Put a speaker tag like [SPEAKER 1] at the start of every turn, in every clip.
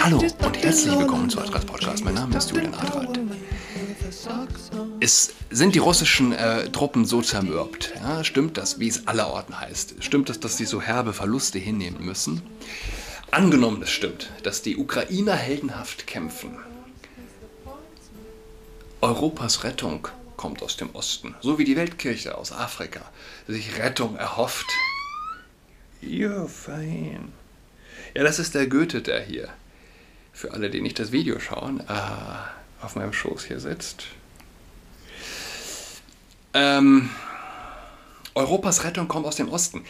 [SPEAKER 1] Hallo und herzlich willkommen zu Adras Podcast. Mein Name ist Julian Adrat. Es sind die russischen äh, Truppen so zermürbt. Ja, stimmt das, wie es allerorten heißt? Stimmt das, dass sie so herbe Verluste hinnehmen müssen? Angenommen, es stimmt, dass die Ukrainer heldenhaft kämpfen. Europas Rettung kommt aus dem Osten, so wie die Weltkirche aus Afrika sich Rettung erhofft. You're fine. Ja, das ist der Goethe, der hier, für alle, die nicht das Video schauen, äh, auf meinem Schoß hier sitzt. Ähm, Europas Rettung kommt aus dem Osten.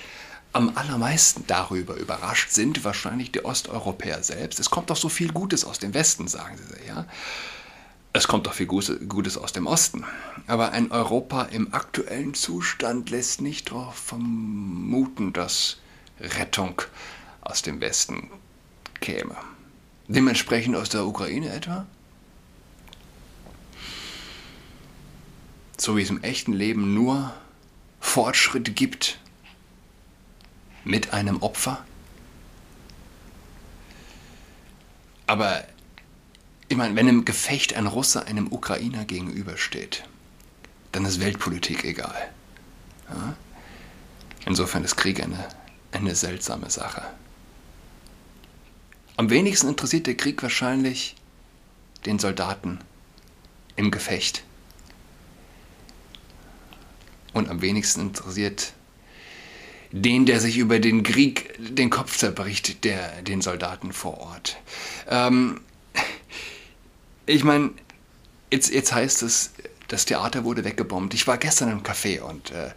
[SPEAKER 1] Am allermeisten darüber überrascht sind wahrscheinlich die Osteuropäer selbst. Es kommt doch so viel Gutes aus dem Westen, sagen sie, ja. Es kommt doch viel Gutes aus dem Osten. Aber ein Europa im aktuellen Zustand lässt nicht darauf vermuten, dass Rettung aus dem Westen käme. Dementsprechend aus der Ukraine etwa? So wie es im echten Leben nur Fortschritt gibt mit einem Opfer? Aber ich meine, wenn im Gefecht ein Russe einem Ukrainer gegenübersteht, dann ist Weltpolitik egal. Ja? Insofern ist Krieg eine, eine seltsame Sache. Am wenigsten interessiert der Krieg wahrscheinlich den Soldaten im Gefecht. Und am wenigsten interessiert den, der sich über den Krieg den Kopf zerbricht, der, den Soldaten vor Ort. Ähm, ich meine, jetzt, jetzt heißt es, das Theater wurde weggebombt. Ich war gestern im Café und äh,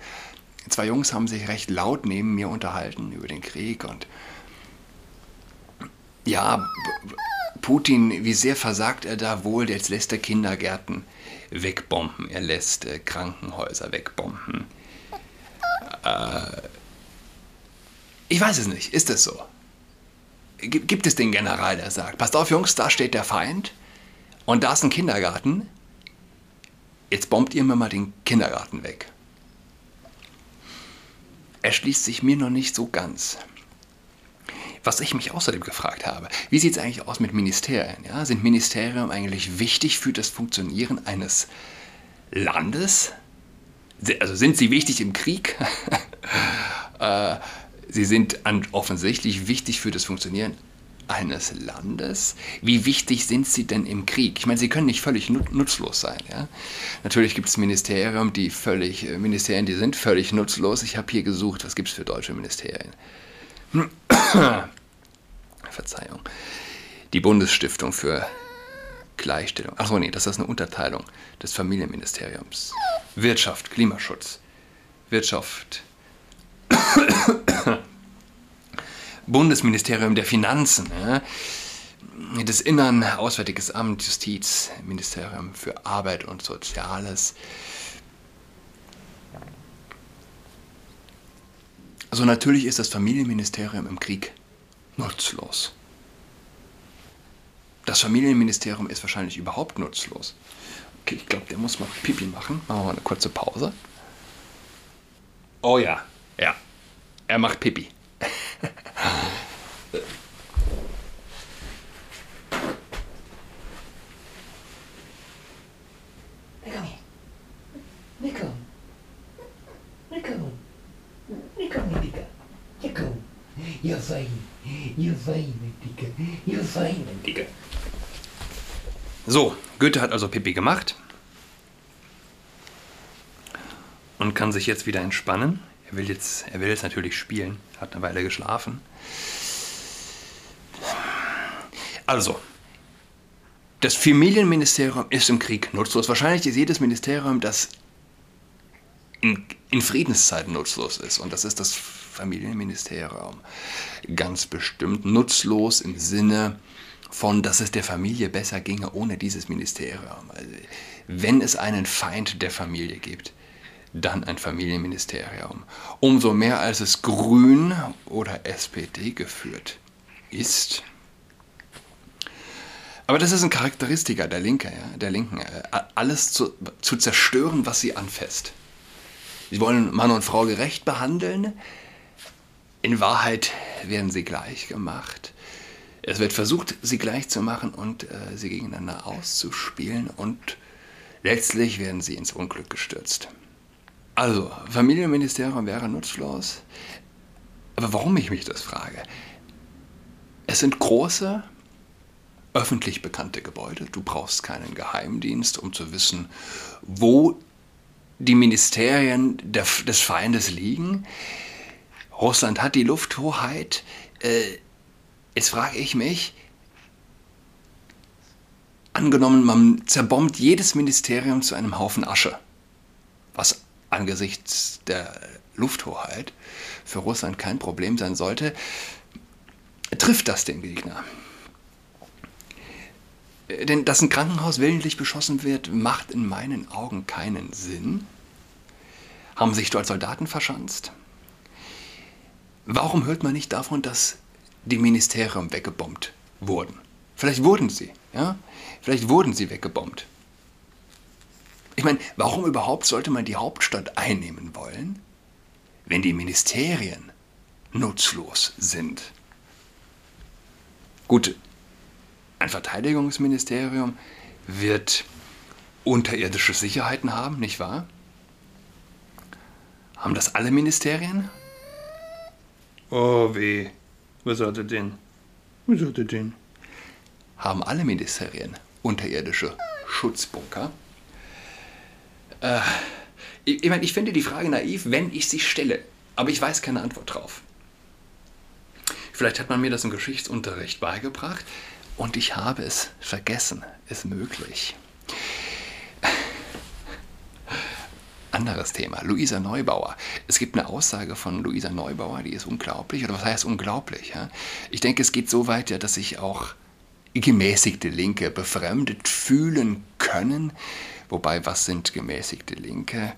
[SPEAKER 1] zwei Jungs haben sich recht laut neben mir unterhalten über den Krieg und ja, Putin, wie sehr versagt er da wohl? Jetzt lässt er Kindergärten wegbomben, er lässt äh, Krankenhäuser wegbomben. Äh, ich weiß es nicht, ist es so? Gibt es den General, der sagt, passt auf Jungs, da steht der Feind und da ist ein Kindergarten, jetzt bombt ihr mir mal den Kindergarten weg. Er schließt sich mir noch nicht so ganz. Was ich mich außerdem gefragt habe, wie sieht es eigentlich aus mit Ministerien? Ja? Sind Ministerien eigentlich wichtig für das Funktionieren eines Landes? Also sind sie wichtig im Krieg? Äh, sie sind offensichtlich wichtig für das Funktionieren eines Landes. Wie wichtig sind sie denn im Krieg? Ich meine, sie können nicht völlig nutzlos sein. Ja? Natürlich gibt es Ministerien, die völlig, äh, Ministerien, die sind völlig nutzlos. Ich habe hier gesucht, was gibt es für deutsche Ministerien? Verzeihung. Die Bundesstiftung für Gleichstellung. Achso, nee, das ist eine Unterteilung des Familienministeriums. Wirtschaft, Klimaschutz. Wirtschaft. Bundesministerium der Finanzen. Ja? Das Innern, Auswärtiges Amt, Justiz, Ministerium für Arbeit und Soziales. Also natürlich ist das Familienministerium im Krieg nutzlos. Das Familienministerium ist wahrscheinlich überhaupt nutzlos. Okay, ich glaube, der muss mal Pipi machen. Machen wir mal eine kurze Pause. Oh ja, ja. Er macht Pipi. Ihr feine Dicke, ihr feine Dicke. So, Goethe hat also Pipi gemacht und kann sich jetzt wieder entspannen. Er will jetzt, er will jetzt natürlich spielen, hat eine Weile geschlafen. Also, das Familienministerium ist im Krieg nutzlos. Wahrscheinlich ist jedes Ministerium, das in, in Friedenszeiten nutzlos ist. Und das ist das Familienministerium. Ganz bestimmt nutzlos im Sinne von, dass es der Familie besser ginge ohne dieses Ministerium. Also, wenn es einen Feind der Familie gibt, dann ein Familienministerium. Umso mehr als es grün oder SPD geführt ist. Aber das ist ein Charakteristiker der Linke, ja, der Linken, alles zu, zu zerstören, was sie anfasst. Sie wollen Mann und Frau gerecht behandeln. In Wahrheit werden sie gleich gemacht. Es wird versucht, sie gleich zu machen und äh, sie gegeneinander auszuspielen und letztlich werden sie ins Unglück gestürzt. Also, Familienministerium wäre nutzlos. Aber warum ich mich das frage? Es sind große, öffentlich bekannte Gebäude. Du brauchst keinen Geheimdienst, um zu wissen, wo die Ministerien des Feindes liegen. Russland hat die Lufthoheit. Äh, jetzt frage ich mich, angenommen, man zerbombt jedes Ministerium zu einem Haufen Asche, was angesichts der Lufthoheit für Russland kein Problem sein sollte, trifft das den Gegner. Denn dass ein Krankenhaus willentlich beschossen wird, macht in meinen Augen keinen Sinn. Haben sich dort Soldaten verschanzt? Warum hört man nicht davon, dass die Ministerien weggebombt wurden? Vielleicht wurden sie, ja? Vielleicht wurden sie weggebombt. Ich meine, warum überhaupt sollte man die Hauptstadt einnehmen wollen, wenn die Ministerien nutzlos sind? Gut, ein Verteidigungsministerium wird unterirdische Sicherheiten haben, nicht wahr? Haben das alle Ministerien?
[SPEAKER 2] Oh weh. Was hat er denn? Was hat er denn?
[SPEAKER 1] Haben alle Ministerien unterirdische Schutzbunker? Äh, ich, ich meine, ich finde die Frage naiv, wenn ich sie stelle, aber ich weiß keine Antwort drauf. Vielleicht hat man mir das im Geschichtsunterricht beigebracht, und ich habe es vergessen. Ist möglich. Anderes Thema. Luisa Neubauer. Es gibt eine Aussage von Luisa Neubauer, die ist unglaublich. Oder was heißt unglaublich? Ja? Ich denke, es geht so weit, ja, dass sich auch gemäßigte Linke befremdet fühlen können. Wobei, was sind gemäßigte Linke?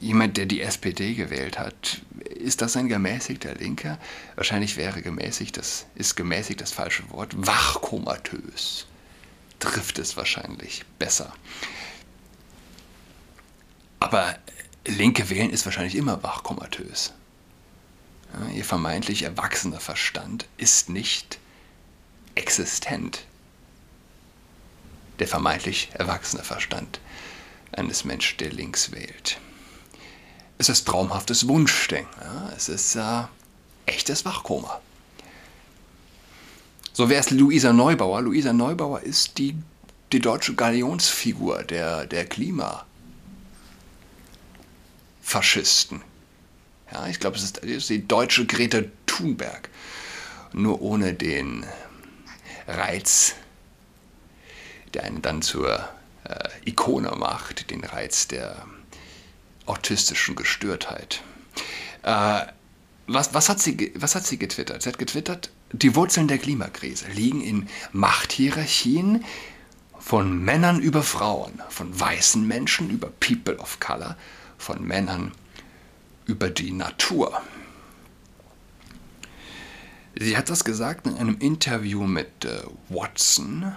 [SPEAKER 1] jemand, der die SPD gewählt hat, ist das ein gemäßigter Linker? Wahrscheinlich wäre gemäßigt, das ist gemäßigt das falsche Wort. Wachkomatös trifft es wahrscheinlich besser. Aber Linke wählen ist wahrscheinlich immer wachkomatös. Ja, ihr vermeintlich erwachsener Verstand ist nicht existent. Der vermeintlich erwachsene Verstand eines Menschen, der links wählt es ist traumhaftes Wunschdenken. Ja? Es ist äh, echtes Wachkoma. So wäre es Luisa Neubauer. Luisa Neubauer ist die, die deutsche Galionsfigur der, der Klimafaschisten. Ja, ich glaube, es ist, ist die deutsche Greta Thunberg. Nur ohne den Reiz, der einen dann zur äh, Ikone macht, den Reiz der autistischen Gestörtheit. Äh, was, was, hat sie, was hat sie getwittert? Sie hat getwittert, die Wurzeln der Klimakrise liegen in Machthierarchien von Männern über Frauen, von weißen Menschen über People of Color, von Männern über die Natur. Sie hat das gesagt in einem Interview mit äh, Watson.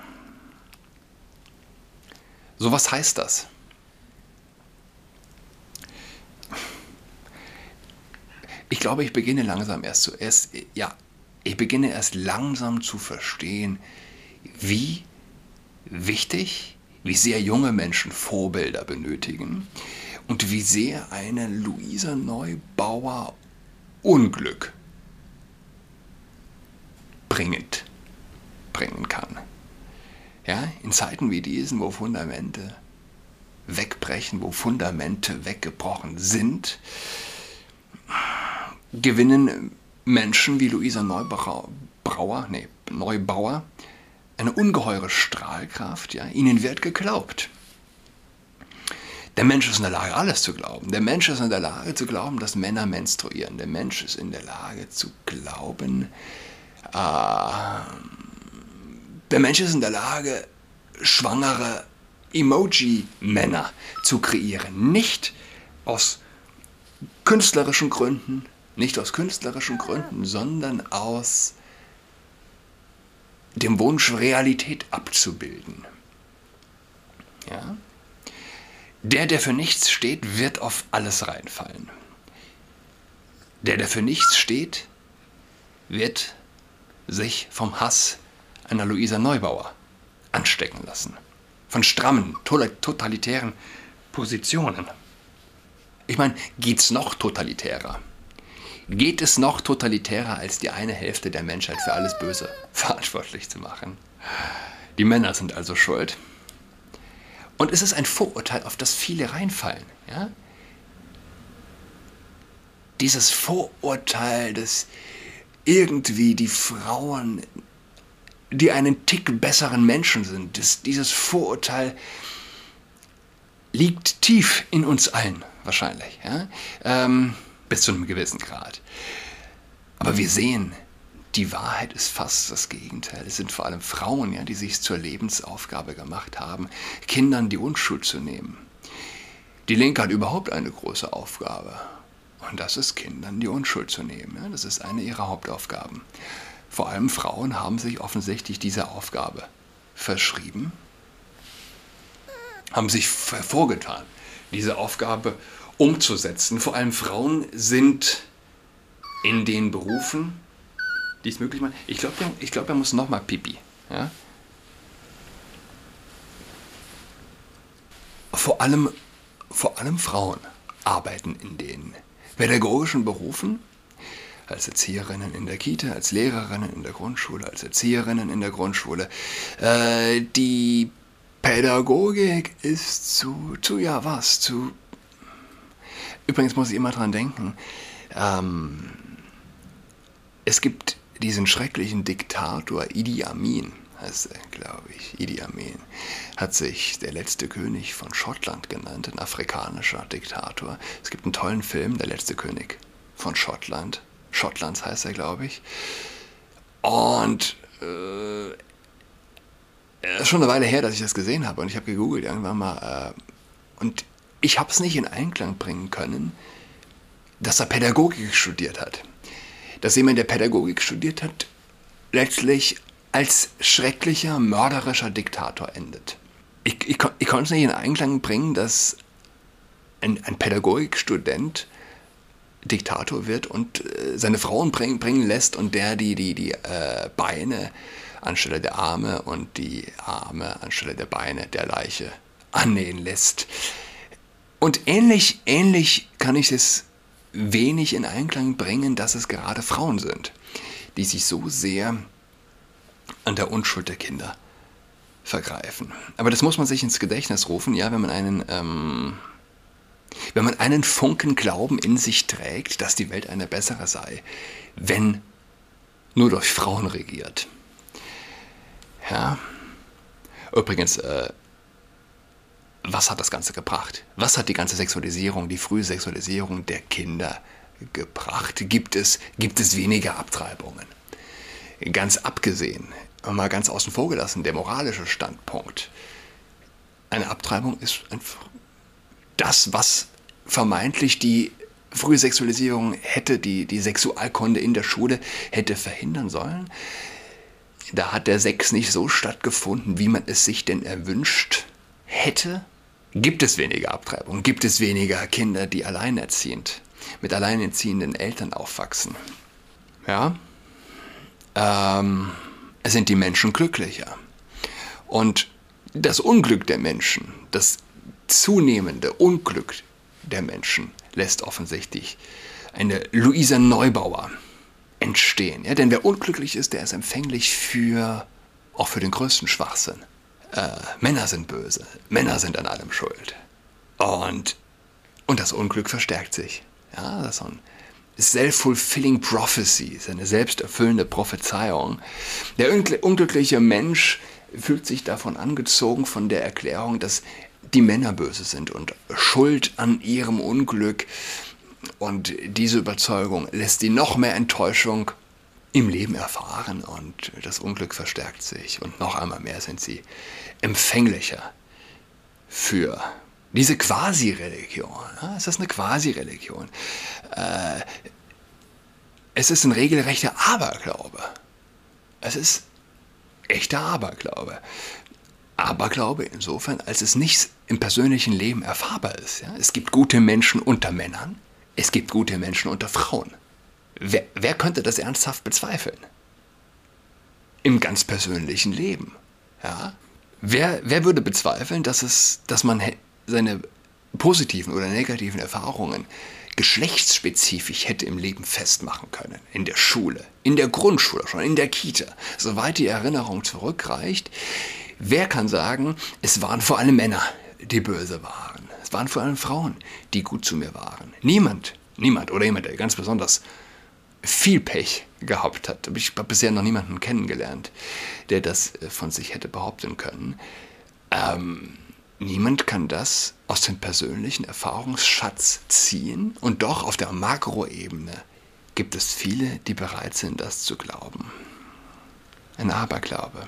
[SPEAKER 1] So was heißt das? ich glaube, ich beginne langsam erst zuerst, ja, ich beginne erst langsam zu verstehen, wie wichtig, wie sehr junge Menschen Vorbilder benötigen und wie sehr eine Luisa Neubauer Unglück bringend bringen kann. Ja, in Zeiten wie diesen, wo Fundamente wegbrechen, wo Fundamente weggebrochen sind, gewinnen Menschen wie Luisa Neubauer, nee, Neubauer eine ungeheure Strahlkraft. Ja? Ihnen wird geglaubt. Der Mensch ist in der Lage, alles zu glauben. Der Mensch ist in der Lage zu glauben, dass Männer menstruieren. Der Mensch ist in der Lage zu glauben, äh, der Mensch ist in der Lage, schwangere Emoji-Männer zu kreieren. Nicht aus künstlerischen Gründen, nicht aus künstlerischen Gründen, sondern aus dem Wunsch, Realität abzubilden. Ja? Der, der für nichts steht, wird auf alles reinfallen. Der, der für nichts steht, wird sich vom Hass einer Luisa Neubauer anstecken lassen. Von strammen, totalitären Positionen. Ich meine, geht's noch totalitärer? Geht es noch totalitärer, als die eine Hälfte der Menschheit für alles Böse verantwortlich zu machen? Die Männer sind also schuld. Und es ist ein Vorurteil, auf das viele reinfallen. Ja? Dieses Vorurteil, dass irgendwie die Frauen, die einen Tick besseren Menschen sind, das, dieses Vorurteil liegt tief in uns allen, wahrscheinlich. Ja? Ähm, bis zu einem gewissen Grad. Aber wir sehen, die Wahrheit ist fast das Gegenteil. Es sind vor allem Frauen, ja, die sich zur Lebensaufgabe gemacht haben, Kindern die Unschuld zu nehmen. Die Linke hat überhaupt eine große Aufgabe. Und das ist Kindern die Unschuld zu nehmen. Ja, das ist eine ihrer Hauptaufgaben. Vor allem Frauen haben sich offensichtlich dieser Aufgabe verschrieben, haben sich vorgetan, diese Aufgabe umzusetzen. Vor allem Frauen sind in den Berufen, die es möglich machen. Ich glaube, ich glaub, er muss nochmal pipi. Ja? Vor, allem, vor allem Frauen arbeiten in den pädagogischen Berufen, als Erzieherinnen in der Kita, als Lehrerinnen in der Grundschule, als Erzieherinnen in der Grundschule. Äh, die Pädagogik ist zu, zu, ja was, zu Übrigens muss ich immer dran denken, ähm, es gibt diesen schrecklichen Diktator Idi Amin, heißt er, glaube ich. Idi Amin hat sich der letzte König von Schottland genannt, ein afrikanischer Diktator. Es gibt einen tollen Film, Der letzte König von Schottland. Schottlands heißt er, glaube ich. Und äh, ist schon eine Weile her, dass ich das gesehen habe und ich habe gegoogelt irgendwann mal. Äh, und ich habe es nicht in Einklang bringen können, dass er Pädagogik studiert hat. Dass jemand, der Pädagogik studiert hat, letztlich als schrecklicher, mörderischer Diktator endet. Ich, ich, ich konnte es nicht in Einklang bringen, dass ein, ein Pädagogikstudent Diktator wird und äh, seine Frauen bringen, bringen lässt und der die, die, die äh, Beine anstelle der Arme und die Arme anstelle der Beine der Leiche annähen lässt. Und ähnlich, ähnlich kann ich es wenig in Einklang bringen, dass es gerade Frauen sind, die sich so sehr an der Unschuld der Kinder vergreifen. Aber das muss man sich ins Gedächtnis rufen, ja, wenn man einen, ähm, wenn man einen Funken Glauben in sich trägt, dass die Welt eine bessere sei, wenn nur durch Frauen regiert. Ja. Übrigens, äh, was hat das Ganze gebracht? Was hat die ganze Sexualisierung, die frühe Sexualisierung der Kinder gebracht? Gibt es, gibt es weniger Abtreibungen? Ganz abgesehen, mal ganz außen vor gelassen, der moralische Standpunkt. Eine Abtreibung ist einfach das, was vermeintlich die frühe Sexualisierung hätte, die, die Sexualkunde in der Schule hätte verhindern sollen. Da hat der Sex nicht so stattgefunden, wie man es sich denn erwünscht hätte, gibt es weniger Abtreibung, gibt es weniger Kinder, die alleinerziehend, mit alleinerziehenden Eltern aufwachsen. Ja, ähm, sind die Menschen glücklicher. Und das Unglück der Menschen, das zunehmende Unglück der Menschen lässt offensichtlich eine Luisa Neubauer entstehen. Ja, denn wer unglücklich ist, der ist empfänglich für auch für den größten Schwachsinn äh, Männer sind böse, Männer sind an allem schuld. Und, und das Unglück verstärkt sich. Ja, das ist so ein self-fulfilling prophecy, eine selbsterfüllende Prophezeiung. Der unglückliche Mensch fühlt sich davon angezogen von der Erklärung, dass die Männer böse sind und schuld an ihrem Unglück. Und diese Überzeugung lässt ihn noch mehr Enttäuschung im Leben erfahren und das Unglück verstärkt sich und noch einmal mehr sind sie empfänglicher für diese Quasi-Religion. es ist eine Quasi-Religion. Äh, es ist ein regelrechter Aberglaube. Es ist echter Aberglaube. Aberglaube insofern, als es nicht im persönlichen Leben erfahrbar ist. Es gibt gute Menschen unter Männern, es gibt gute Menschen unter Frauen. Wer, wer könnte das ernsthaft bezweifeln? Im ganz persönlichen Leben. Ja? Wer, wer würde bezweifeln, dass, es, dass man seine positiven oder negativen Erfahrungen geschlechtsspezifisch hätte im Leben festmachen können? In der Schule, in der Grundschule schon, in der Kita, soweit die Erinnerung zurückreicht. Wer kann sagen, es waren vor allem Männer, die böse waren? Es waren vor allem Frauen, die gut zu mir waren. Niemand, niemand oder jemand, der ganz besonders viel Pech gehabt hat. Ich habe bisher noch niemanden kennengelernt, der das äh, von sich hätte behaupten können. Ähm, niemand kann das aus dem persönlichen Erfahrungsschatz ziehen und doch auf der Makroebene gibt es viele, die bereit sind, das zu glauben. Ein Aberglaube.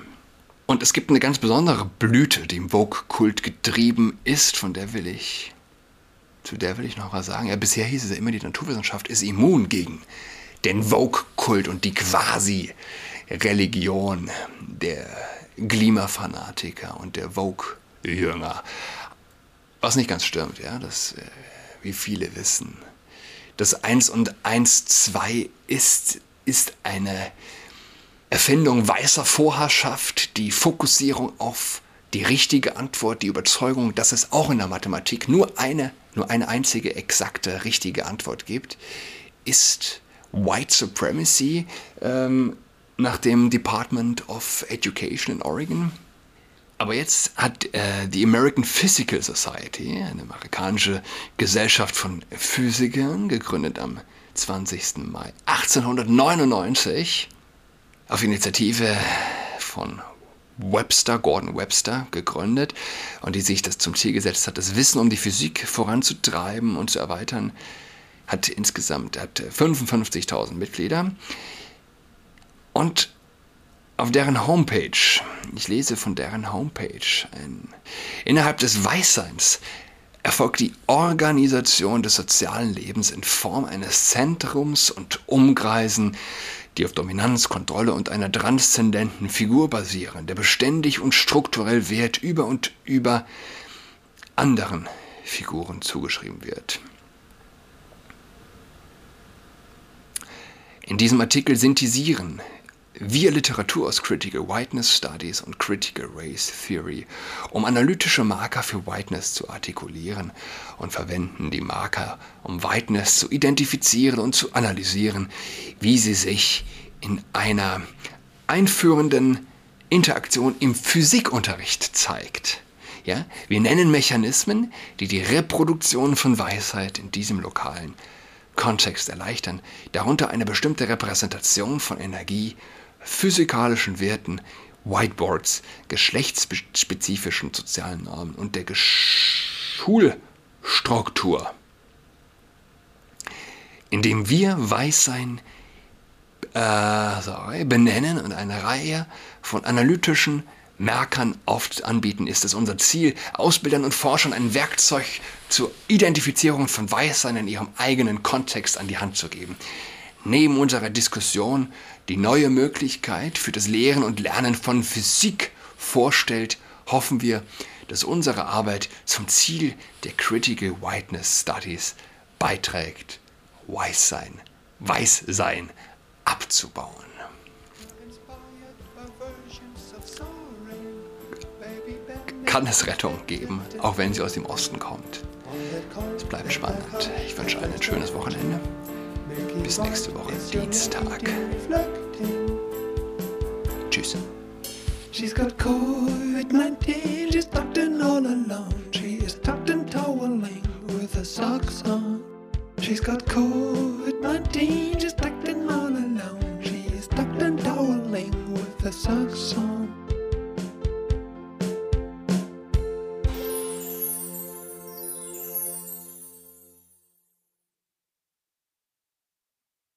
[SPEAKER 1] Und es gibt eine ganz besondere Blüte, die im Vogue-Kult getrieben ist, von der will ich, zu der will ich noch was sagen. Ja, bisher hieß es ja immer, die Naturwissenschaft ist immun gegen den Vogue-Kult und die Quasi-Religion der Klimafanatiker und der Vogue-Jünger. Was nicht ganz stimmt, ja, das, äh, wie viele wissen. Das 1 und 1, 2 ist, ist eine Erfindung weißer Vorherrschaft, die Fokussierung auf die richtige Antwort, die Überzeugung, dass es auch in der Mathematik nur eine, nur eine einzige exakte richtige Antwort gibt, ist White Supremacy ähm, nach dem Department of Education in Oregon. Aber jetzt hat äh, die American Physical Society, eine amerikanische Gesellschaft von Physikern, gegründet am 20. Mai 1899, auf Initiative von Webster, Gordon Webster, gegründet und die sich das zum Ziel gesetzt hat, das Wissen um die Physik voranzutreiben und zu erweitern hat insgesamt hat 55.000 Mitglieder. Und auf deren Homepage, ich lese von deren Homepage, ein, innerhalb des Weißseins erfolgt die Organisation des sozialen Lebens in Form eines Zentrums und Umkreisen, die auf Dominanz, Kontrolle und einer transzendenten Figur basieren, der beständig und strukturell Wert über und über anderen Figuren zugeschrieben wird. In diesem Artikel synthetisieren wir Literatur aus Critical Whiteness Studies und Critical Race Theory, um analytische Marker für Whiteness zu artikulieren und verwenden die Marker, um Whiteness zu identifizieren und zu analysieren, wie sie sich in einer einführenden Interaktion im Physikunterricht zeigt. Ja, wir nennen Mechanismen, die die Reproduktion von Weisheit in diesem lokalen Kontext erleichtern, darunter eine bestimmte Repräsentation von Energie, physikalischen Werten, Whiteboards, geschlechtsspezifischen sozialen Normen und der Schulstruktur, indem wir Weißsein äh, sorry, benennen und eine Reihe von analytischen Merkern oft anbieten, ist es unser Ziel, Ausbildern und Forschern ein Werkzeug zur Identifizierung von Weißsein in ihrem eigenen Kontext an die Hand zu geben. Neben unserer Diskussion die neue Möglichkeit für das Lehren und Lernen von Physik vorstellt, hoffen wir, dass unsere Arbeit zum Ziel der Critical Whiteness Studies beiträgt, Weißsein, Weißsein abzubauen. Kann es Rettung geben, auch wenn sie aus dem Osten kommt. Es bleibt spannend. Ich wünsche allen ein schönes Wochenende. Bis nächste Woche, Dienstag. Tschüss. She's got COVID-19, she's tucked in all alone. She is tucked in toweling with her socks on. She's got COVID-19, she's tucked in all alone. She is tucked in toweling with her socks on.